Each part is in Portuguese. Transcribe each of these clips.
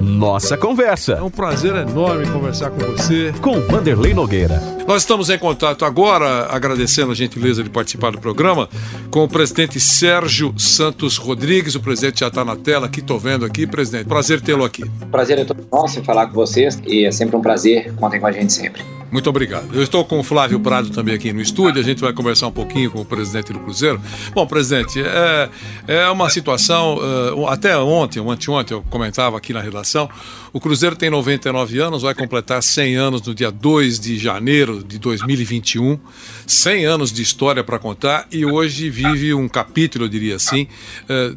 Nossa Conversa. É um prazer enorme conversar com você. Com Vanderlei Nogueira. Nós estamos em contato agora, agradecendo a gentileza de participar do programa, com o presidente Sérgio Santos Rodrigues. O presidente já está na tela aqui, estou vendo aqui. Presidente, prazer tê-lo aqui. Prazer é todo nosso em falar com vocês e é sempre um prazer. Contem com a gente sempre. Muito obrigado. Eu estou com o Flávio Prado também aqui no estúdio. A gente vai conversar um pouquinho com o presidente do Cruzeiro. Bom, presidente, é, é uma situação. Uh, até ontem, anteontem, eu comentava aqui na redação. O Cruzeiro tem 99 anos, vai completar 100 anos no dia 2 de janeiro de 2021. 100 anos de história para contar e hoje vive um capítulo, eu diria assim,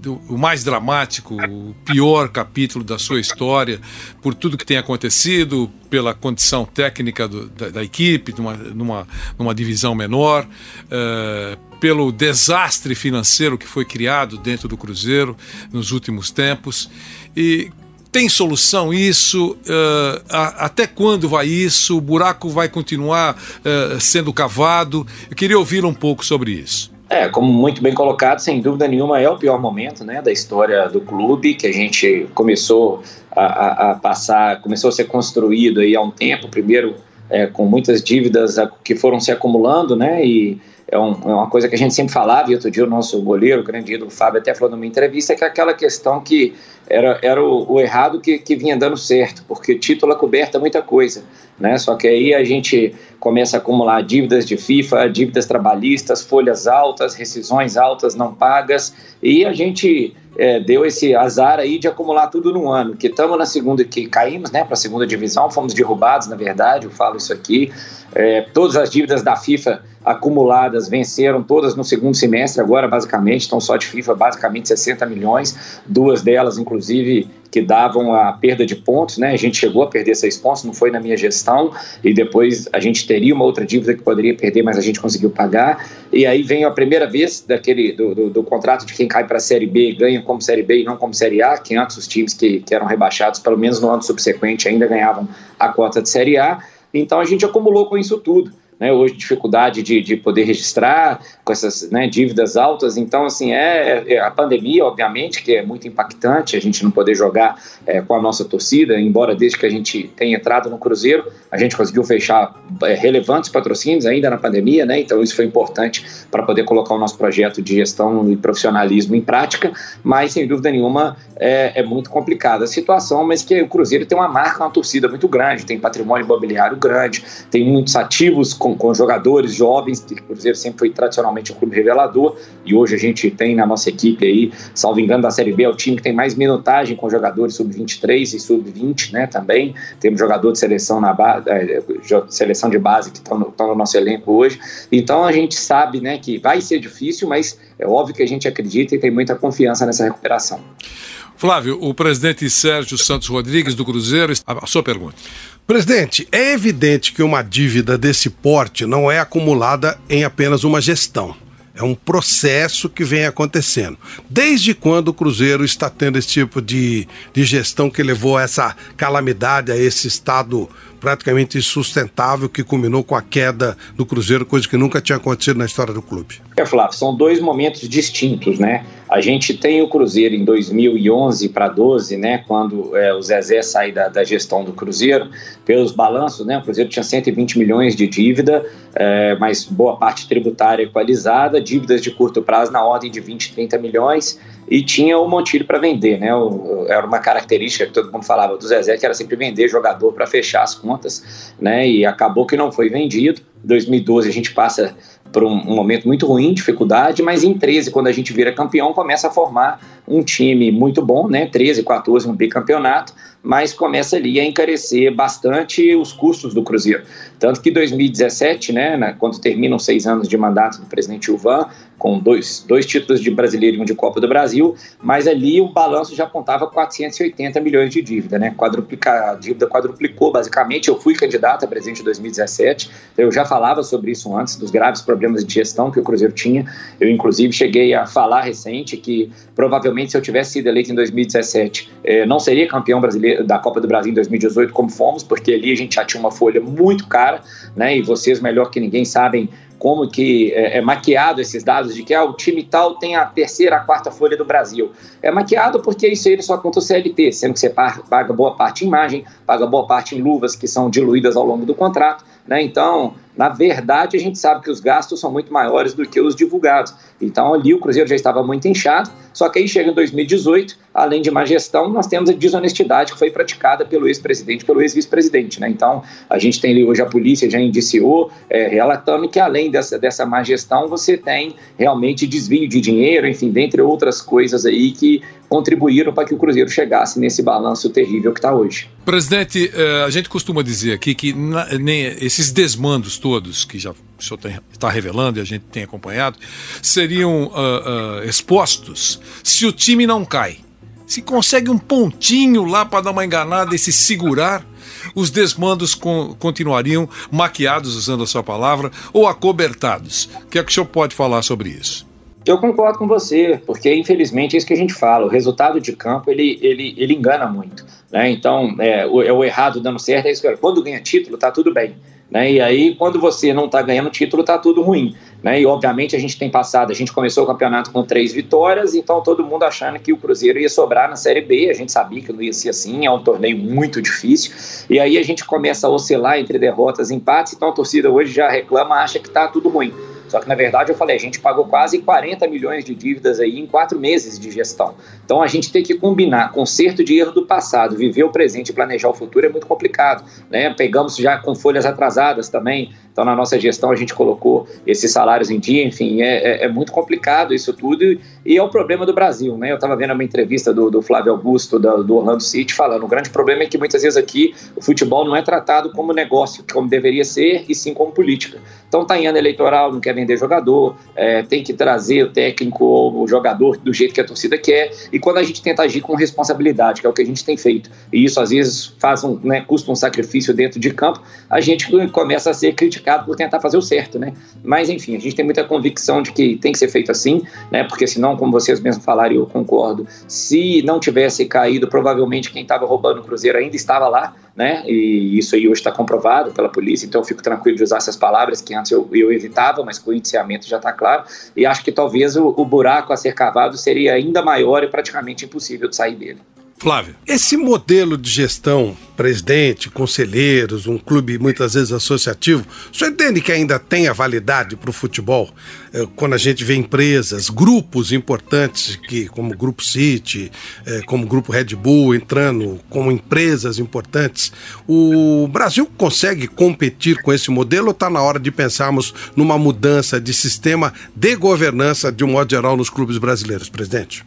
do, o mais dramático, o pior capítulo da sua história, por tudo que tem acontecido, pela condição técnica do, da, da, equipe, numa, numa, numa divisão menor, uh, pelo desastre financeiro que foi criado dentro do Cruzeiro nos últimos tempos. E tem solução isso? Uh, a, até quando vai isso? O buraco vai continuar uh, sendo cavado? Eu queria ouvir um pouco sobre isso. É, como muito bem colocado, sem dúvida nenhuma é o pior momento né, da história do clube, que a gente começou a, a, a passar, começou a ser construído aí há um tempo, primeiro é, com muitas dívidas que foram se acumulando, né, e é, um, é, uma coisa que a gente sempre falava, e outro dia o nosso goleiro, o grande ídolo Fábio, até falou numa entrevista, que é aquela questão que era, era o, o errado que, que vinha dando certo, porque título é coberta muita coisa, né? Só que aí a gente começa a acumular dívidas de FIFA, dívidas trabalhistas, folhas altas, rescisões altas não pagas, e a gente é, deu esse azar aí de acumular tudo num ano, que estamos na segunda, que caímos né, para a segunda divisão, fomos derrubados, na verdade, eu falo isso aqui. É, todas as dívidas da FIFA acumuladas venceram todas no segundo semestre, agora basicamente, estão só de FIFA, basicamente 60 milhões, duas delas, inclusive, que davam a perda de pontos, né? A gente chegou a perder seis pontos, não foi na minha gestão, e depois a gente teria uma outra dívida que poderia perder, mas a gente conseguiu pagar. E aí vem a primeira vez daquele do, do, do contrato de quem cai para a Série B ganha como Série B e não como Série A, que antes os times que, que eram rebaixados, pelo menos no ano subsequente, ainda ganhavam a cota de Série A. Então a gente acumulou com isso tudo né, hoje dificuldade de, de poder registrar com essas né, dívidas altas. Então, assim, é, é, a pandemia, obviamente, que é muito impactante, a gente não poder jogar é, com a nossa torcida, embora desde que a gente tenha entrado no Cruzeiro, a gente conseguiu fechar é, relevantes patrocínios ainda na pandemia, né? Então, isso foi importante para poder colocar o nosso projeto de gestão e profissionalismo em prática, mas sem dúvida nenhuma é, é muito complicada a situação, mas que o Cruzeiro tem uma marca, uma torcida muito grande, tem patrimônio imobiliário grande, tem muitos ativos com, com jogadores jovens, que o Cruzeiro sempre foi tradicionalmente um clube revelador, e hoje a gente tem na nossa equipe aí, salvo engano, da Série B, é o time que tem mais minutagem com jogadores sub-23 e sub-20, né, também. Temos jogador de seleção na é, seleção de base que estão no, no, nosso elenco hoje. Então a gente sabe, né, que vai ser difícil, mas é óbvio que a gente acredita e tem muita confiança nessa recuperação. Flávio, o presidente Sérgio Santos Rodrigues do Cruzeiro, a sua pergunta. Presidente, é evidente que uma dívida desse porte não é acumulada em apenas uma gestão. É um processo que vem acontecendo. Desde quando o Cruzeiro está tendo esse tipo de, de gestão que levou a essa calamidade, a esse estado praticamente insustentável que culminou com a queda do Cruzeiro, coisa que nunca tinha acontecido na história do clube. É, Flávio, são dois momentos distintos, né? A gente tem o Cruzeiro em 2011 para 12, né? Quando é, o Zezé sai da, da, gestão do Cruzeiro, pelos balanços, né? O Cruzeiro tinha 120 milhões de dívida, é, mas boa parte tributária equalizada, dívidas de curto prazo na ordem de 20, 30 milhões e tinha o Montilho para vender, né? O, era uma característica que todo mundo falava do Zezé, que era sempre vender jogador para fechar as contas, né? E acabou que não foi vendido. Em 2012 a gente passa por um, um, momento muito ruim, dificuldade, mas em 13, quando a gente vira campeão, começa a formar um time muito bom, né? 13, 14, um bicampeonato, mas começa ali a encarecer bastante os custos do Cruzeiro. Tanto que 2017, né, quando terminam seis anos de mandato do presidente Ivan, com dois, dois títulos de brasileiro e um de Copa do Brasil, mas ali o balanço já apontava 480 milhões de dívida, né? Quadruplica, a dívida quadruplicou basicamente. Eu fui candidato a presidente em 2017, eu já falava sobre isso antes, dos graves problemas de gestão que o Cruzeiro tinha. Eu, inclusive, cheguei a falar recente que provavelmente se eu tivesse sido eleito em 2017, eh, não seria campeão brasileiro da Copa do Brasil em 2018 como fomos, porque ali a gente já tinha uma folha muito cara, né? E vocês melhor que ninguém sabem como que é, é, maquiado esses dados de que ah, o time tal tem a terceira, a quarta folha do Brasil. É maquiado porque isso aí só conta o CLT, sendo que você paga boa parte em imagem, paga boa parte em luvas que são diluídas ao longo do contrato. Né? Então, na verdade, a gente sabe que os gastos são muito maiores do que os divulgados. Então, ali o Cruzeiro já estava muito inchado, só que aí chega em 2018, além de má gestão, nós temos a desonestidade que foi praticada pelo ex-presidente, pelo ex-vice-presidente. Né? Então, a gente tem ali hoje a polícia já indiciou, é, relatando que além dessa, dessa má gestão, você tem realmente desvio de dinheiro, enfim, dentre outras coisas aí que contribuíram para que o Cruzeiro chegasse nesse balanço terrível que está hoje. Presidente, eh, a gente costuma dizer aqui que esses desmandos todos que já o senhor está revelando e a gente tem acompanhado seriam uh, uh, expostos se o time não cai. Se consegue um pontinho lá para dar uma enganada e se segurar, os desmandos con continuariam maquiados, usando a sua palavra, ou acobertados. O que é que o senhor pode falar sobre isso? Eu concordo com você, porque infelizmente é isso que a gente fala. O resultado de campo ele, ele, ele engana muito. Né? Então, é o, é o errado dando certo. É isso que quando ganha título, tá tudo bem. Né? E aí, quando você não está ganhando título, tá tudo ruim. Né? E obviamente a gente tem passado, a gente começou o campeonato com três vitórias, então todo mundo achando que o Cruzeiro ia sobrar na Série B. A gente sabia que não ia ser assim, é um torneio muito difícil. E aí a gente começa a oscilar entre derrotas e empates, então a torcida hoje já reclama, acha que tá tudo ruim. Só que, na verdade, eu falei, a gente pagou quase 40 milhões de dívidas aí em quatro meses de gestão. Então, a gente tem que combinar conserto de erro do passado, viver o presente e planejar o futuro é muito complicado. Né? Pegamos já com folhas atrasadas também, então, na nossa gestão, a gente colocou esses salários em dia, enfim, é, é, é muito complicado isso tudo e, é o problema do Brasil. Né? Eu estava vendo uma entrevista do, do Flávio Augusto, do, do, Orlando City, falando: o grande problema é que muitas vezes aqui o futebol não é tratado como negócio, como deveria ser, e sim como política. Então, está em ano eleitoral, não quer vender jogador, é, tem que trazer o técnico ou o jogador do jeito que a torcida quer, e quando a gente tenta agir com responsabilidade, que é o que a gente tem feito, e isso às vezes faz um, né, custa um sacrifício dentro de campo, a gente começa a ser criticado por tentar fazer o certo, né? Mas, enfim, a gente tem muita convicção de que tem que ser feito assim, né? Porque senão, como vocês mesmos falaram, eu concordo, se não tivesse caído, provavelmente quem estava roubando o Cruzeiro ainda estava lá, né? E isso aí hoje está comprovado pela polícia, então eu fico tranquilo de usar essas palavras que antes eu, eu evitava, mas com o indiciamento já está claro. E acho que talvez o, o buraco a ser cavado seria ainda maior e praticamente impossível de sair dele. Flávio. Esse modelo de gestão, presidente, conselheiros, um clube muitas vezes associativo, o senhor entende que ainda tem a validade para o futebol? É, quando a gente vê empresas, grupos importantes, que, como o Grupo City, é, como o Grupo Red Bull, entrando como empresas importantes, o Brasil consegue competir com esse modelo ou está na hora de pensarmos numa mudança de sistema de governança, de um modo geral, nos clubes brasileiros, presidente?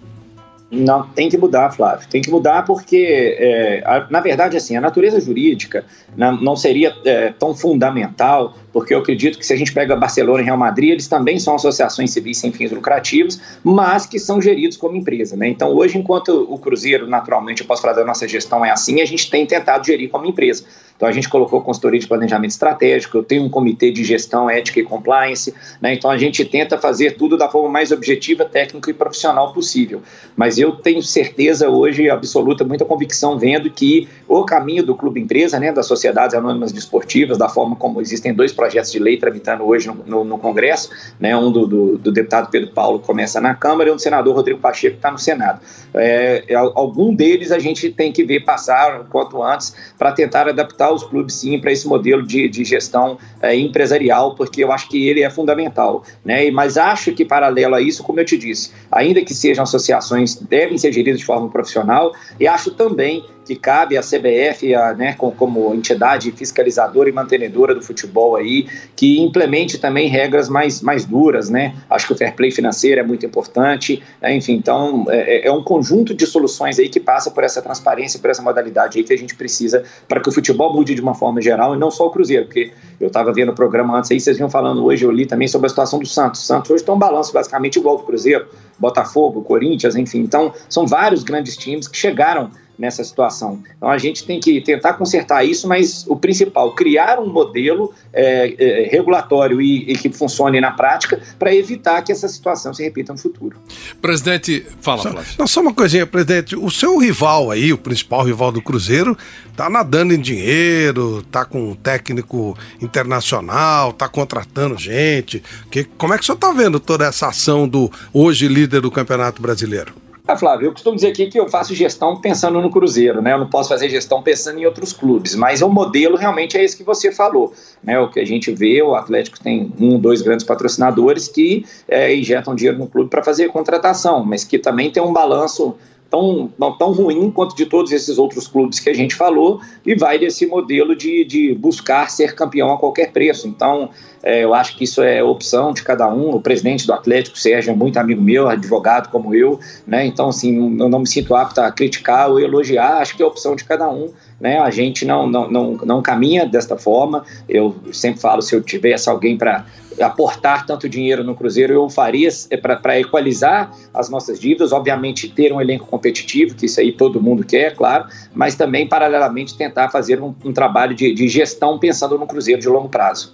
Não, tem que mudar, Flávio. Tem que mudar porque, é, a, na verdade, assim, a natureza jurídica não, não seria é, tão fundamental porque eu acredito que se a gente pega Barcelona e Real Madrid, eles também são associações civis sem fins lucrativos, mas que são geridos como empresa. Né? Então, hoje, enquanto o Cruzeiro, naturalmente, eu posso falar da nossa gestão é assim, a gente tem tentado gerir como empresa. Então, a gente colocou consultoria de planejamento estratégico, eu tenho um comitê de gestão, ética e compliance, né? então a gente tenta fazer tudo da forma mais objetiva, técnica e profissional possível. Mas eu tenho certeza hoje, absoluta, muita convicção, vendo que o caminho do clube empresa, né, das sociedades anônimas desportivas, da forma como existem dois projetos de lei tramitando hoje no, no, no Congresso, né, um do, do, do, deputado Pedro Paulo começa na Câmara e um do senador Rodrigo Pacheco está no Senado. É, é, algum deles a gente tem que ver passar quanto antes para tentar adaptar os clubes sim para esse modelo de, de gestão é, empresarial, porque eu acho que ele é fundamental. Né? Mas acho que paralelo a isso, como eu te disse, ainda que sejam associações, devem ser geridas de forma profissional e acho também que cabe a CBF, a, né, com, como entidade fiscalizadora e mantenedora do futebol aí, que implemente também regras mais, mais duras, né? Acho que o fair play financeiro é muito importante, né? enfim, então é, é, é, um conjunto de soluções aí que passa por essa transparência, por essa modalidade aí que a gente precisa para que o futebol mude de uma forma geral e não só o Cruzeiro, porque eu estava vendo o programa antes aí, vocês vinham falando hoje, eu li também sobre a situação do Santos. O Santos hoje tem um balanço basicamente igual do Cruzeiro, Botafogo, Corinthians, enfim. Então, são vários grandes times que chegaram nessa situação. Então a gente tem que tentar consertar isso, mas o principal, criar um modelo é, é, regulatório e, e, que funcione na prática para evitar que essa situação se repita no futuro. Presidente, fala, só, Flávio. Não, só uma coisinha, presidente. O seu rival aí, o principal rival do Cruzeiro, tá nadando em dinheiro, tá com um técnico internacional, tá contratando gente. Que, como é que o senhor tá vendo toda essa ação do hoje líder do Campeonato Brasileiro? Ah, Flávio, eu costumo dizer aqui que eu faço gestão pensando no Cruzeiro, né? Eu não posso fazer gestão pensando em outros clubes, mas o modelo realmente é esse que você falou, né? O que a gente vê, o Atlético tem um, dois grandes patrocinadores que é, injetam dinheiro no clube para fazer contratação, mas que também tem um balanço tão, tão ruim quanto de todos esses outros clubes que a gente falou, e vai desse modelo de, de buscar ser campeão a qualquer preço. Então, é, eu acho que isso é opção de cada um. O presidente do Atlético, Sérgio, é muito amigo meu, advogado como eu, né? Então, assim, eu não me sinto apto a criticar ou elogiar, acho que é opção de cada um. Né? A gente não, não, não, não caminha desta forma. Eu sempre falo: se eu tivesse alguém para aportar tanto dinheiro no Cruzeiro, eu faria é, para equalizar as nossas dívidas, obviamente ter um elenco competitivo, que isso aí todo mundo quer, claro, mas também, paralelamente, tentar fazer um, um trabalho de, de gestão pensando no Cruzeiro de longo prazo.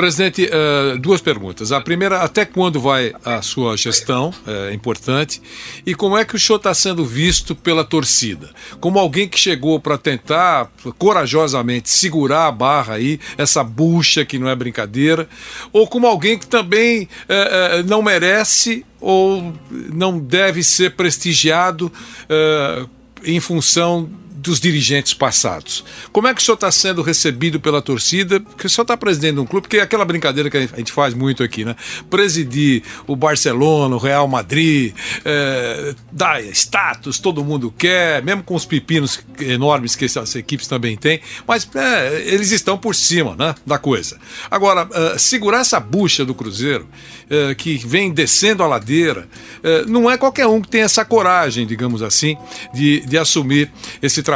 Presidente, uh, duas perguntas. A primeira, até quando vai a sua gestão? É importante. E como é que o senhor está sendo visto pela torcida? Como alguém que chegou para tentar corajosamente segurar a barra aí, essa bucha que não é brincadeira, ou como alguém que também uh, uh, não merece ou não deve ser prestigiado em função dos dirigentes passados. Como é que o senhor está sendo recebido pela torcida? Porque o senhor está presidindo um clube, porque é aquela brincadeira que a gente faz muito aqui, né? Presidir o Barcelona, o Real Madrid, é, dá status, todo mundo quer, mesmo com os pepinos enormes que essas equipes também têm, mas é, eles estão por cima né, da coisa. Agora, uh, segurar essa bucha do Cruzeiro, que vem descendo a ladeira, não é qualquer um que tem essa coragem, digamos assim, de, de assumir esse trabalho.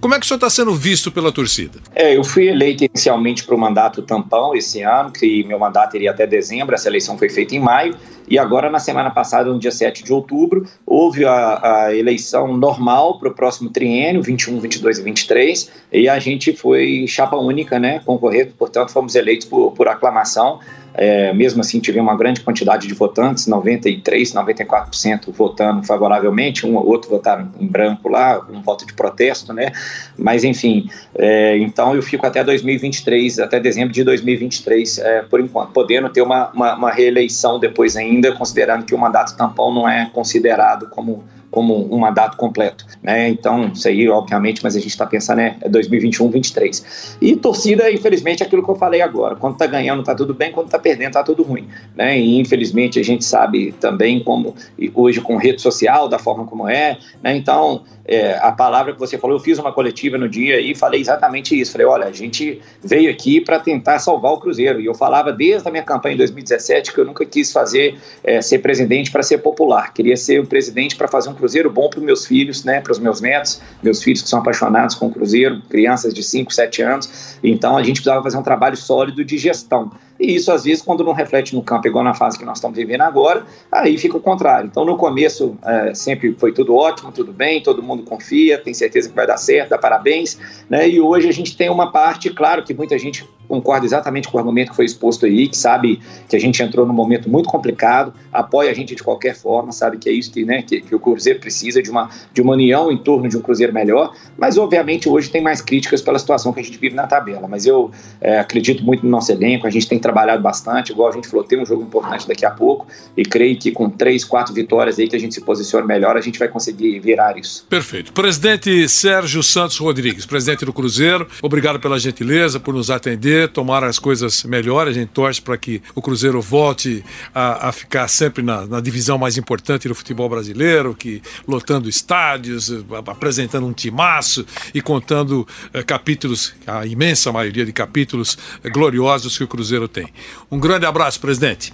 Como é que o senhor está sendo visto pela torcida? É, eu fui eleito inicialmente para o mandato tampão esse ano, que meu mandato iria até dezembro, essa eleição foi feita em maio, e agora na semana passada, no dia 7 de outubro, houve a, a eleição normal para o próximo triênio, 21, 22 e 23, e a gente foi chapa única, né, concorrendo, portanto fomos eleitos por, por aclamação, é, mesmo assim, tivemos uma grande quantidade de votantes, 93, 94% votando favoravelmente, um ou outro votaram em branco lá, um voto de protesto, né? Mas, enfim, é, então eu fico até 2023, até dezembro de 2023, é, por enquanto, podendo ter uma, uma, uma reeleição depois ainda, considerando que o mandato tampão não é considerado como como um mandato completo, né? Então, isso aí, obviamente, mas a gente está pensando é 2021, 23. E torcida, infelizmente, é aquilo que eu falei agora. Quando está ganhando, está tudo bem, quando está perdendo, está tudo ruim, né? E infelizmente a gente sabe também como hoje com rede social, da forma como é, né? Então, é, a palavra que você falou, eu fiz uma coletiva no dia e falei exatamente isso. Falei, olha, a gente veio aqui para tentar salvar o Cruzeiro. E eu falava desde a minha campanha em 2017 que eu nunca quis fazer é, ser presidente para ser popular. Queria ser o presidente para fazer um Cruzeiro bom para os meus filhos, né, para os meus netos, meus filhos que são apaixonados com o Cruzeiro, crianças de 5, 7 anos. Então a gente precisava fazer um trabalho sólido de gestão. E isso, às vezes, quando não reflete no campo, igual na fase que nós estamos vivendo agora, aí fica o contrário. Então, no começo, é, sempre foi tudo ótimo, tudo bem, todo mundo confia, tem certeza que vai dar certo, dá parabéns. Né? E hoje a gente tem uma parte, claro que muita gente concorda exatamente com o argumento que foi exposto aí, que sabe que a gente entrou num momento muito complicado, apoia a gente de qualquer forma, sabe que é isso que, né, que, que, o Cruzeiro precisa de uma, de uma união em torno de um Cruzeiro melhor, mas obviamente hoje tem mais críticas pela situação que a gente vive na tabela, mas eu é, acredito muito no nosso elenco, a gente tem trabalhado bastante, igual a gente falou, tem um jogo importante daqui a pouco, e creio que com três, quatro vitórias aí que a gente se posicione melhor, a gente vai conseguir virar isso. Perfeito. Presidente Sérgio Santos Rodrigues, presidente do Cruzeiro, obrigado pela gentileza, por nos atender, tomara as coisas melhores, a gente torce para que o Cruzeiro volte a, a ficar sempre na, na, divisão mais importante do futebol brasileiro, que lotando estádios, apresentando um timaço e contando eh, capítulos, a imensa maioria de capítulos eh, gloriosos que o Cruzeiro tem. Um grande abraço, presidente.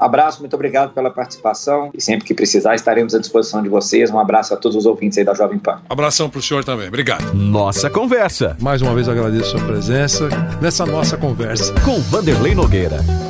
Abraço, muito obrigado pela participação e sempre que precisar estaremos à disposição de vocês. Um abraço a todos os ouvintes aí da Jovem Pan. Abração para o senhor também, obrigado. Nossa Conversa. Mais uma vez agradeço a sua presença nessa nossa conversa. Com Vanderlei Nogueira.